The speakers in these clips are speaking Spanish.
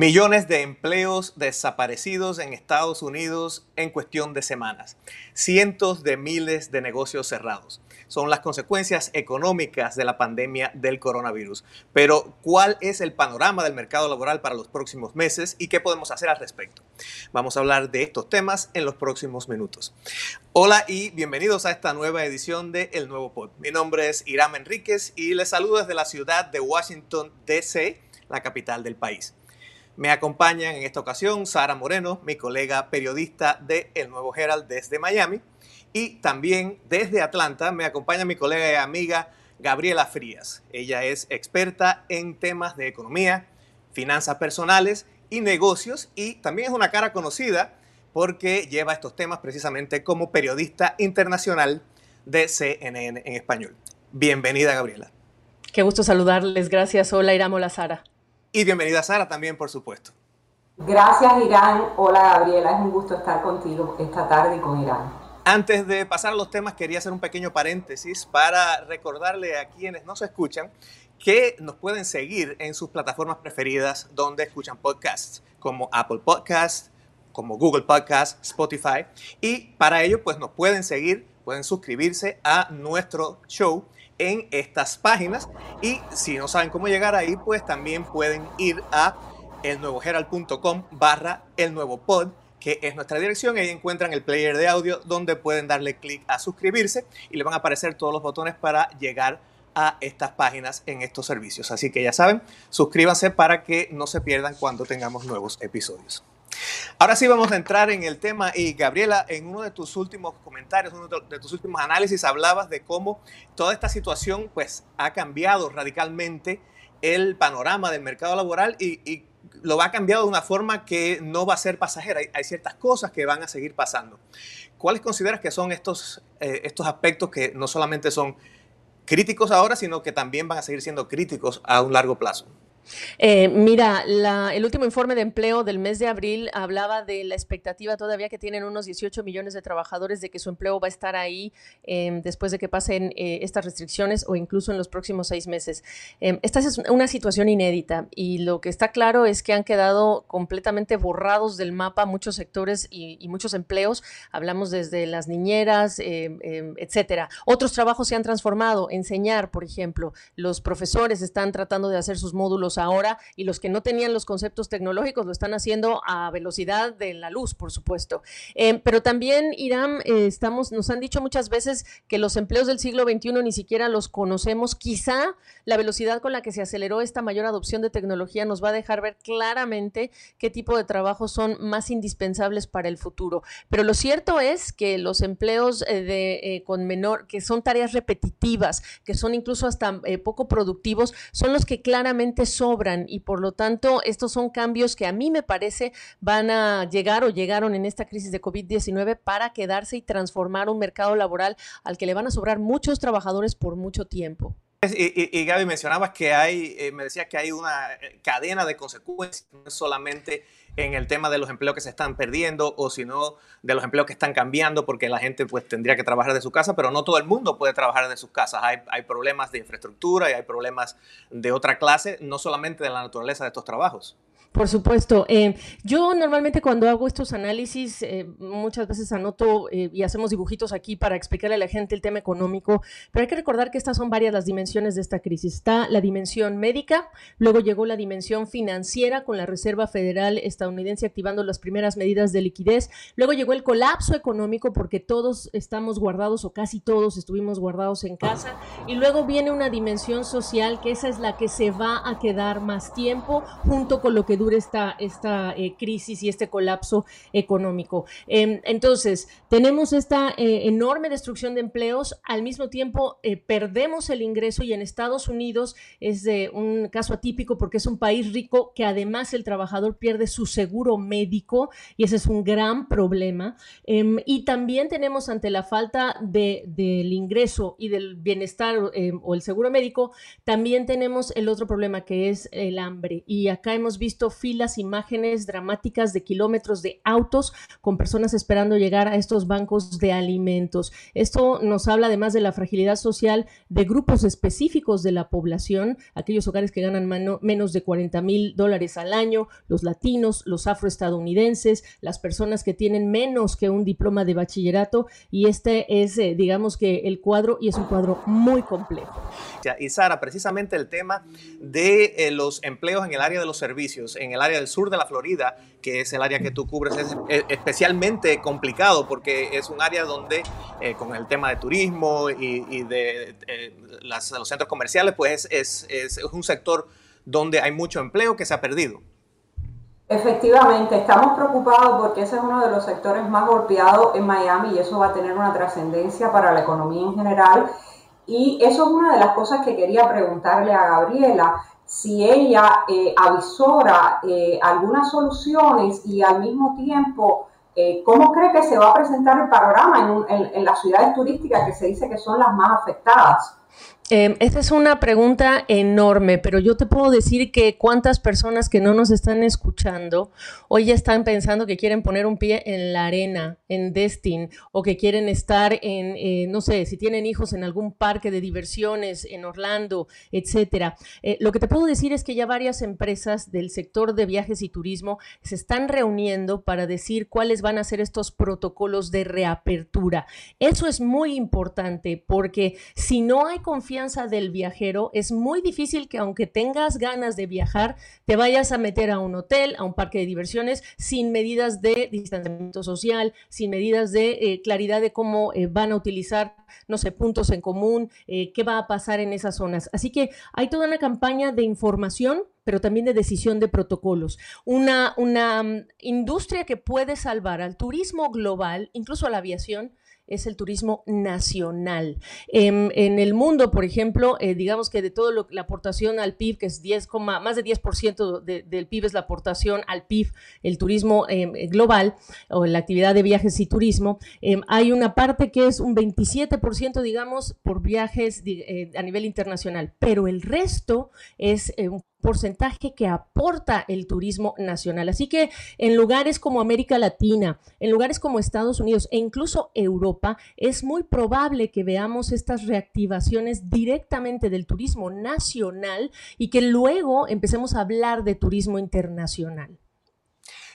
Millones de empleos desaparecidos en Estados Unidos en cuestión de semanas. Cientos de miles de negocios cerrados. Son las consecuencias económicas de la pandemia del coronavirus. Pero, ¿cuál es el panorama del mercado laboral para los próximos meses y qué podemos hacer al respecto? Vamos a hablar de estos temas en los próximos minutos. Hola y bienvenidos a esta nueva edición de El Nuevo Pod. Mi nombre es Iram Enríquez y les saludo desde la ciudad de Washington, D.C., la capital del país. Me acompañan en esta ocasión Sara Moreno, mi colega periodista de El Nuevo Herald desde Miami. Y también desde Atlanta me acompaña mi colega y amiga Gabriela Frías. Ella es experta en temas de economía, finanzas personales y negocios y también es una cara conocida porque lleva estos temas precisamente como periodista internacional de CNN en español. Bienvenida, Gabriela. Qué gusto saludarles. Gracias. Hola, Iramo la Sara. Y bienvenida Sara también, por supuesto. Gracias Irán. Hola Gabriela, es un gusto estar contigo esta tarde y con Irán. Antes de pasar a los temas, quería hacer un pequeño paréntesis para recordarle a quienes nos escuchan que nos pueden seguir en sus plataformas preferidas donde escuchan podcasts, como Apple Podcasts, como Google Podcasts, Spotify. Y para ello, pues nos pueden seguir, pueden suscribirse a nuestro show en estas páginas. Y si no saben cómo llegar ahí, pues también pueden ir a elnuevoherald.com barra el nuevo pod que es nuestra dirección. Ahí encuentran el player de audio donde pueden darle clic a suscribirse y le van a aparecer todos los botones para llegar a estas páginas en estos servicios. Así que ya saben, suscríbanse para que no se pierdan cuando tengamos nuevos episodios. Ahora sí vamos a entrar en el tema y Gabriela, en uno de tus últimos comentarios, uno de tus últimos análisis, hablabas de cómo toda esta situación pues ha cambiado radicalmente el panorama del mercado laboral y, lo ha cambiado de una forma que no va a ser pasajera. Hay, ciertas cosas que van a seguir pasando. ¿Cuáles consideras que son estos, eh, estos aspectos que no solamente son críticos ahora, sino que también van a seguir siendo críticos a un largo plazo? Eh, mira, el último informe de empleo del mes de abril hablaba de la expectativa todavía que tienen unos 18 millones de trabajadores de que su empleo va a estar ahí em, después de que pasen eh, estas restricciones o incluso en los próximos seis meses. Em, esta es una situación inédita y lo que está claro es que han quedado completamente borrados del mapa muchos sectores y, y muchos empleos. Hablamos desde las niñeras, em, etcétera. Otros trabajos se han transformado. Enseñar, por ejemplo, los profesores están tratando de hacer sus módulos ahora y los que no tenían los conceptos tecnológicos lo están haciendo a velocidad de la luz, por supuesto. Eh, pero también, Irán, eh, estamos, nos han dicho muchas veces que los empleos del siglo XXI ni siquiera los conocemos. Quizá la velocidad con la que se aceleró esta mayor adopción de tecnología nos va a dejar ver claramente qué tipo de trabajos son más indispensables para el futuro. Pero lo cierto es que los empleos eh, con menor, que son tareas repetitivas, que son incluso hasta poco productivos, son los que claramente y por lo tanto estos son cambios que a mí me parece van a llegar o llegaron en esta crisis de COVID-19 para quedarse y transformar un mercado laboral al que le van a sobrar muchos trabajadores por mucho tiempo. Y, y, Gaby, mencionabas que hay, eh, me decías que hay una eh, cadena de consecuencias, no solamente en el tema de los empleos que se están perdiendo o sino de los empleos que están cambiando porque la gente pues tendría que trabajar de su casa, pero no todo el mundo puede trabajar de sus casas. Hay, hay problemas de infraestructura y hay problemas de otra clase, no solamente de la naturaleza de estos trabajos. Por supuesto. Eh, yo normalmente cuando hago estos análisis, eh, muchas veces anoto eh, y hacemos dibujitos aquí para explicarle a la gente el tema económico, pero hay que recordar que estas son varias las dimensiones de esta crisis. Está la dimensión médica, luego llegó la dimensión financiera con la Reserva Federal estadounidense activando las primeras medidas de liquidez, luego llegó el colapso económico porque todos estamos guardados o casi todos estuvimos guardados en casa, y luego viene una dimensión social que esa es la que se va a quedar más tiempo junto con lo que dure esta, esta eh, crisis y este colapso económico. Em, entonces, tenemos esta eh, enorme destrucción de empleos, al mismo tiempo eh, perdemos el ingreso y en Estados Unidos es de un caso atípico porque es un país rico que además el trabajador pierde su seguro médico y ese es un gran problema. Em, y también tenemos ante la falta de, del ingreso y del bienestar em, o el seguro médico, también tenemos el otro problema que es el hambre. Y acá hemos visto filas, imágenes dramáticas de kilómetros de autos con personas esperando llegar a estos bancos de alimentos. Esto nos habla además de la fragilidad social de grupos específicos de la población, aquellos hogares que ganan menos de 40 mil dólares al año, los latinos, los afroestadounidenses, las personas que tienen menos que un diploma de bachillerato y este es, eh, digamos que el cuadro y es un cuadro muy complejo. Y Sara, precisamente el tema de eh, los empleos en el área de los servicios, en el área del sur de la Florida, que es el área que tú cubres, es, especialmente complicado porque es un área donde eh, con el tema de turismo y, de los centros comerciales, pues es, es un sector donde hay mucho empleo que se ha perdido. Efectivamente, estamos preocupados porque ese es uno de los sectores más golpeados en Miami y eso va a tener una trascendencia para la economía en general. Y eso es una de las cosas que quería preguntarle a Gabriela, si ella eh, avisora eh, algunas soluciones y al mismo tiempo, eh, ¿cómo cree que se va a presentar el panorama en, en las ciudades turísticas que se dice que son las más afectadas? Eh, esta es una pregunta enorme, pero yo te puedo decir que cuántas personas que no nos están escuchando hoy ya están pensando que quieren poner un pie en la arena, en Destin, o que quieren estar en, eh, no sé, si tienen hijos en algún parque de diversiones en Orlando, etcétera. Eh, lo que te puedo decir es que ya varias empresas del sector de viajes y turismo se están reuniendo para decir cuáles van a ser estos protocolos de reapertura. Eso es muy importante porque si no hay confianza del viajero, es muy difícil que aunque tengas ganas de viajar, te vayas a meter a un hotel, a un parque de diversiones, sin medidas de distanciamiento social, sin medidas de eh, claridad de cómo eh, van a utilizar, no sé, puntos en común, eh, qué va a pasar en esas zonas. Así que hay toda una campaña de información pero también de decisión de protocolos. Una, una mm, industria que puede salvar al turismo global, incluso a la aviación, es el turismo nacional. En, el mundo, por ejemplo, eh, digamos que de todo lo, la aportación al PIB, que es 10, más de 10% del PIB es la aportación al PIB, el turismo em, global o la actividad de viajes y turismo, em, hay una parte que es un 27%, digamos, por viajes eh, a nivel internacional, pero el resto es eh, un porcentaje que aporta el turismo nacional. Así que en lugares como América Latina, en lugares como Estados Unidos e incluso Europa, es muy probable que veamos estas reactivaciones directamente del turismo nacional y que luego empecemos a hablar de turismo internacional.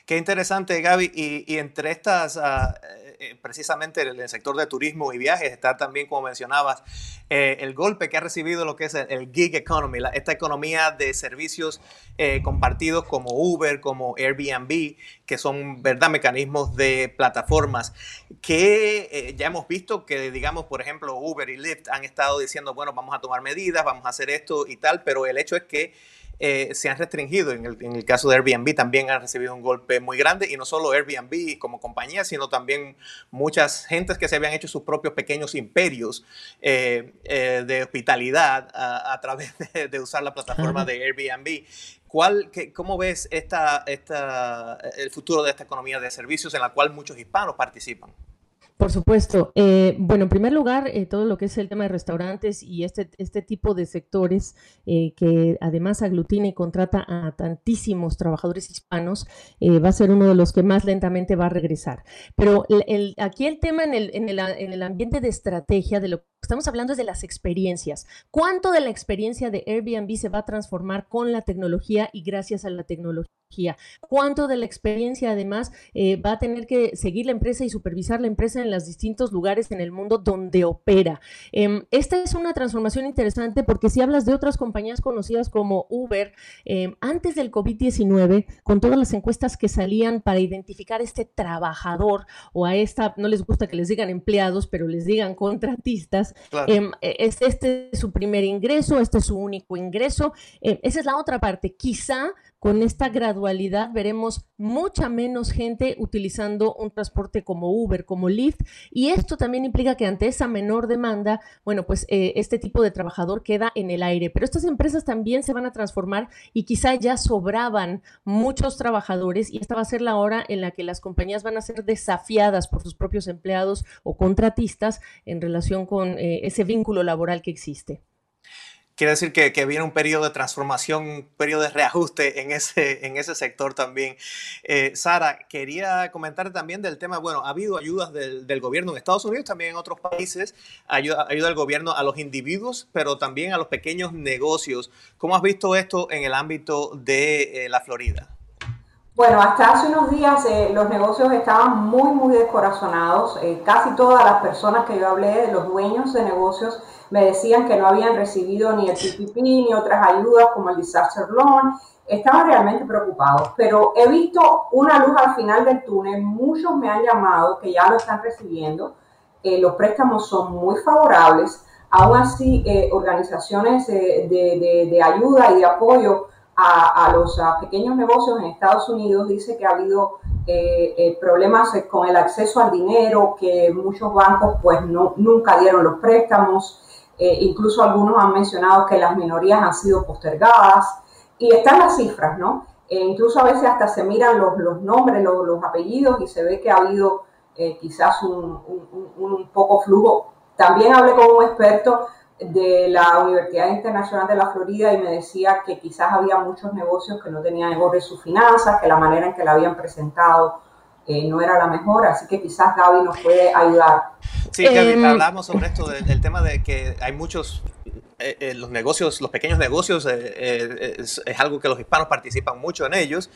Qué interesante, Gaby. Y, entre estas, ah, eh, precisamente en el sector de turismo y viajes, está también, como mencionabas, eh, el golpe que ha recibido lo que es el, gig economy, esta economía de servicios eh, compartidos como Uber, como Airbnb, que son, ¿verdad?, mecanismos de plataformas que ya hemos visto que, digamos, por ejemplo, Uber y Lyft han estado diciendo, bueno, vamos a tomar medidas, vamos a hacer esto y tal, pero el hecho es que eh, se han restringido. En el, caso de Airbnb también han recibido un golpe muy grande y no solo Airbnb como compañía, sino también muchas gentes que se habían hecho sus propios pequeños imperios eh, eh, de hospitalidad a, través de, usar la plataforma de Airbnb. ¿Cuál, ¿Cómo ves esta, esta, el futuro de esta economía de servicios en la cual muchos hispanos participan? Por supuesto. Eh, bueno, en primer lugar, eh, todo lo que es el tema de restaurantes y este, este tipo de sectores eh, que además aglutina y contrata a tantísimos trabajadores hispanos, va a ser uno de los que más lentamente va a regresar. Pero el, aquí el tema en el, en, en el ambiente de estrategia, de lo estamos hablando es de las experiencias. ¿Cuánto de la experiencia de Airbnb se va a transformar con la tecnología y gracias a la tecnología? ¿Cuánto de la experiencia además eh, va a tener que seguir la empresa y supervisar la empresa en los distintos lugares en el mundo donde opera? Em, esta es una transformación interesante porque si hablas de otras compañías conocidas como Uber, em, antes del COVID-19, con todas las encuestas que salían para identificar a este trabajador o a esta, no les gusta que les digan empleados, pero les digan contratistas, em, e, es, este es su primer ingreso, este es su único ingreso. esa es la otra parte. Quizá con esta gradualidad veremos mucha menos gente utilizando un transporte como Uber, como Lyft, y esto también implica que ante esa menor demanda, bueno, pues eh, este tipo de trabajador queda en el aire. Pero estas empresas también se van a transformar y quizá ya sobraban muchos trabajadores y esta va a ser la hora en la que las compañías van a ser desafiadas por sus propios empleados o contratistas en relación con eh, ese vínculo laboral que existe. Quiere decir que, viene un periodo de transformación, un periodo de reajuste en ese, en ese sector también. Eh, Sara, quería comentar también del tema, bueno, ha habido ayudas del, gobierno en Estados Unidos, también en otros países, ayuda, ayuda del gobierno a los individuos, pero también a los pequeños negocios. ¿Cómo has visto esto en el ámbito de eh, la Florida? Bueno, hasta hace unos días eh, los negocios estaban muy, muy descorazonados. casi todas las personas que yo hablé, de los dueños de negocios, me decían que no habían recibido ni el PPP ni otras ayudas como el Disaster Loan. Estaban realmente preocupados, pero he visto una luz al final del túnel. Muchos me han llamado que ya lo están recibiendo. Eh, los préstamos son muy favorables. Aún así, eh, organizaciones de, ayuda y de apoyo a, los pequeños negocios en Estados Unidos dice que ha habido eh, problemas con el acceso al dinero, que muchos bancos pues no, nunca dieron los préstamos. Eh, incluso algunos han mencionado que las minorías han sido postergadas y están las cifras, ¿no? Incluso a veces hasta se miran los, los nombres, los, los, apellidos y se ve que ha habido eh, quizás un, un, poco flujo. También hablé con un experto de la Universidad Internacional de la Florida y me decía que quizás había muchos negocios que no tenían en sus finanzas, que la manera en que la habían presentado eh, no era la mejor, así que quizás Gaby nos puede ayudar. Sí, Gaby, em, hablamos sobre esto, del, tema de que hay muchos, eh, eh, los negocios, los pequeños negocios, es, algo que los hispanos participan mucho en ellos,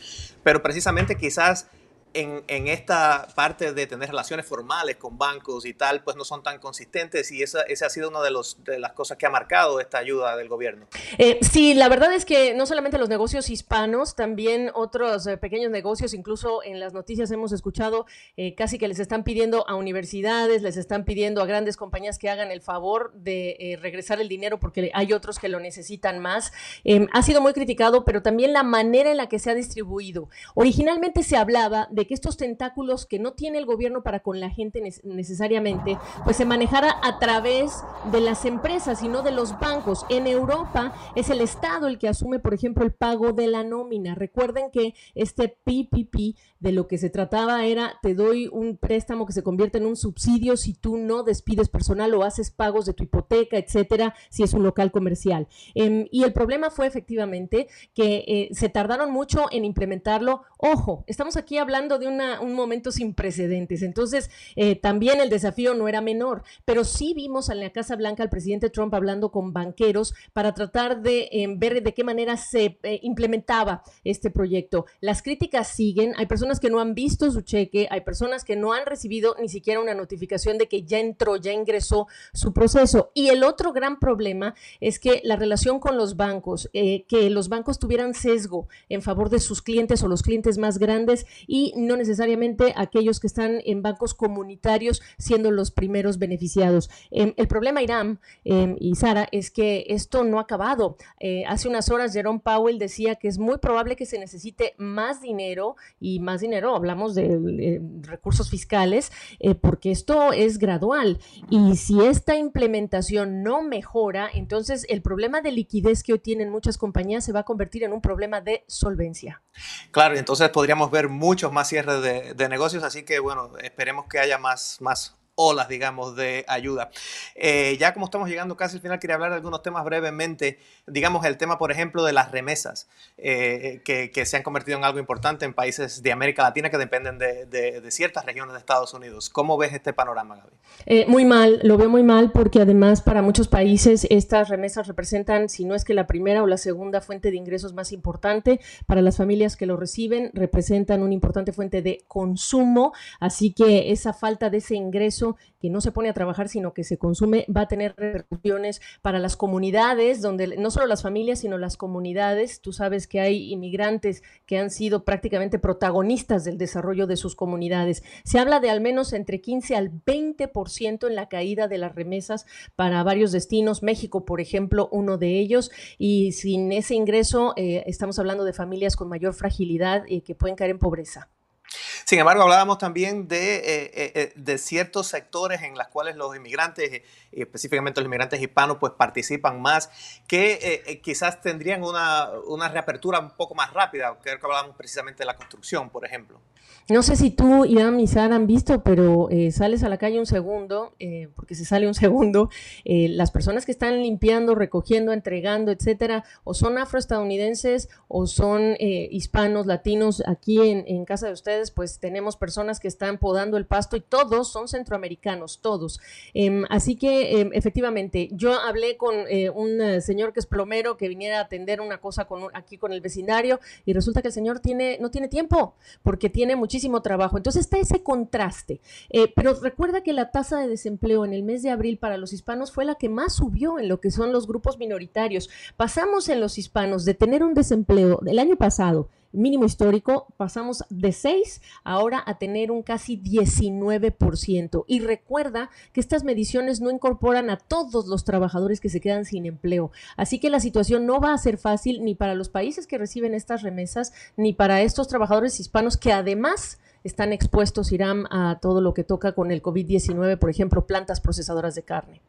pero precisamente quizás en, esta parte de tener relaciones formales con bancos y tal, pues no son tan consistentes y esa, esa ha sido una de, los, de las cosas que ha marcado esta ayuda del gobierno. Eh, sí, la verdad es que no solamente los negocios hispanos, también otros eh, pequeños negocios, incluso en las noticias hemos escuchado eh, casi que les están pidiendo a universidades, les están pidiendo a grandes compañías que hagan el favor de regresar el dinero porque hay otros que lo necesitan más. Em, ha sido muy criticado, pero también la manera en la que se ha distribuido. Originalmente se hablaba de que estos tentáculos que no tiene el gobierno para con la gente necesariamente, pues se manejara a través de las empresas y no de los bancos. En Europa es el Estado el que asume, por ejemplo, el pago de la nómina. Recuerden que este PPP de lo que se trataba era, te doy un préstamo que se convierte en un subsidio si tú no despides personal o haces pagos de tu hipoteca, etcétera, si es un local comercial. Em, y el problema fue efectivamente que eh, se tardaron mucho en implementarlo. Ojo, estamos aquí hablando de un momento sin precedentes. Entonces, eh, también el desafío no era menor, pero sí vimos en la Casa Blanca al presidente Trump hablando con banqueros para tratar de eh, ver de qué manera se eh, implementaba este proyecto. Las críticas siguen, hay personas que no han visto su cheque, hay personas que no han recibido ni siquiera una notificación de que ya entró, ya ingresó su proceso. Y el otro gran problema es que la relación con los bancos, que los bancos tuvieran sesgo en favor de sus clientes o los clientes más grandes y no necesariamente aquellos que están en bancos comunitarios siendo los primeros beneficiados. Em, el problema, Irán em, y Sara, es que esto no ha acabado. Eh, hace unas horas Jerome Powell decía que es muy probable que se necesite más dinero y más dinero, hablamos de recursos fiscales, eh, porque esto es gradual. Y si esta implementación no mejora, entonces el problema de liquidez que hoy tienen muchas compañías se va a convertir en un problema de solvencia. Claro, entonces podríamos ver muchos más cierres de, negocios, así que bueno, esperemos que haya más, más olas, digamos, de ayuda. Eh, ya como estamos llegando casi al final, quería hablar de algunos temas brevemente. Digamos, el tema, por ejemplo, de las remesas, eh, que, se han convertido en algo importante en países de América Latina que dependen de, ciertas regiones de Estados Unidos. ¿Cómo ves este panorama, Gaby? Eh, muy mal, lo veo muy mal porque además para muchos países estas remesas representan, si no es que la primera o la segunda fuente de ingresos más importante, para las familias que lo reciben, representan una importante fuente de consumo, así que esa falta de ese ingreso que no se pone a trabajar, sino que se consume, va a tener repercusiones para las comunidades, donde no solo las familias, sino las comunidades. Tú sabes que hay inmigrantes que han sido prácticamente protagonistas del desarrollo de sus comunidades. Se habla de al menos entre 15 al 20% en la caída de las remesas para varios destinos. México, por ejemplo, uno de ellos. Y sin ese ingreso, eh, estamos hablando de familias con mayor fragilidad y que pueden caer en pobreza. Sin embargo, hablábamos también de, eh, eh, eh, de ciertos sectores en los cuales los inmigrantes, específicamente los inmigrantes hispanos, pues participan más, que quizás tendrían una, una, reapertura un poco más rápida. Creo que hablábamos precisamente de la construcción, por ejemplo. No sé si tú, Iván y Sara han visto, pero sales a la calle un segundo, porque se sale un segundo, las personas que están limpiando, recogiendo, entregando, etcétera, o son afroestadounidenses o son hispanos, latinos, aquí en, casa de ustedes pues tenemos personas que están podando el pasto y todos son centroamericanos, todos. Em, así que em, efectivamente, yo hablé con eh, un eh, señor que es plomero que viniera a atender una cosa con aquí con el vecindario y resulta que el señor tiene, no tiene tiempo porque tiene muchísimo trabajo. Entonces está ese contraste. Eh, pero recuerda que la tasa de desempleo en el mes de abril para los hispanos fue la que más subió en lo que son los grupos minoritarios. Pasamos en los hispanos de tener un desempleo del año pasado mínimo histórico, pasamos de 6 ahora a tener un casi 19%. Y recuerda que estas mediciones no incorporan a todos los trabajadores que se quedan sin empleo. Así que la situación no va a ser fácil ni para los países que reciben estas remesas, ni para estos trabajadores hispanos que además están expuestos, Irán, a todo lo que toca con el COVID-19, por ejemplo, plantas procesadoras de carne.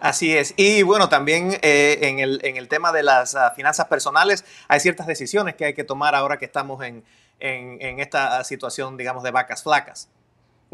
Así es. Y bueno, también eh, en, el, en, el, tema de las ah, finanzas personales, hay ciertas decisiones que hay que tomar ahora que estamos en, en esta situación, digamos, de vacas flacas.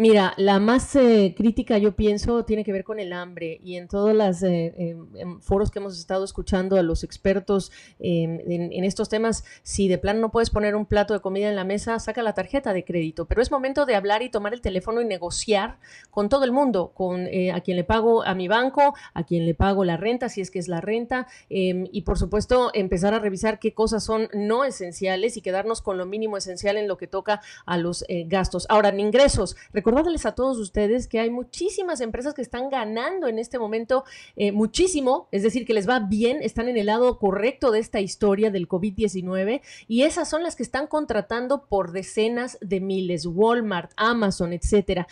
Mira, la más eh, crítica yo pienso tiene que ver con el hambre y en todos los eh, em, foros que hemos estado escuchando a los expertos em, en, estos temas, si de plano no puedes poner un plato de comida en la mesa, saca la tarjeta de crédito, pero es momento de hablar y tomar el teléfono y negociar con todo el mundo, con eh, a quien le pago a mi banco, a quien le pago la renta, si es que es la renta, em, y por supuesto empezar a revisar qué cosas son no esenciales y quedarnos con lo mínimo esencial en lo que toca a los gastos. Ahora, en ingresos, recordarles a todos ustedes que hay muchísimas empresas que están ganando en este momento eh, muchísimo, es decir, que les va bien, están en el lado correcto de esta historia del COVID-19 y esas son las que están contratando por decenas de miles, Walmart, Amazon, etcétera.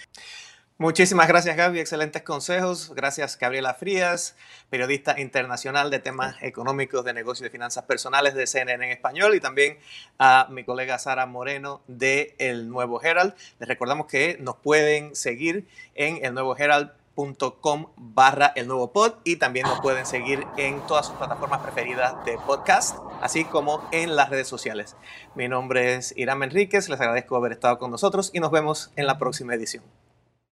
Muchísimas gracias Gaby, excelentes consejos. Gracias Gabriela Frías, periodista internacional de temas económicos, de negocios y de finanzas personales de CNN en español y también a mi colega Sara Moreno de El Nuevo Herald. Les recordamos que nos pueden seguir en el nuevo barra el nuevo pod y también nos pueden seguir en todas sus plataformas preferidas de podcast, así como en las redes sociales. Mi nombre es Irán Enríquez, les agradezco haber estado con nosotros y nos vemos en la próxima edición.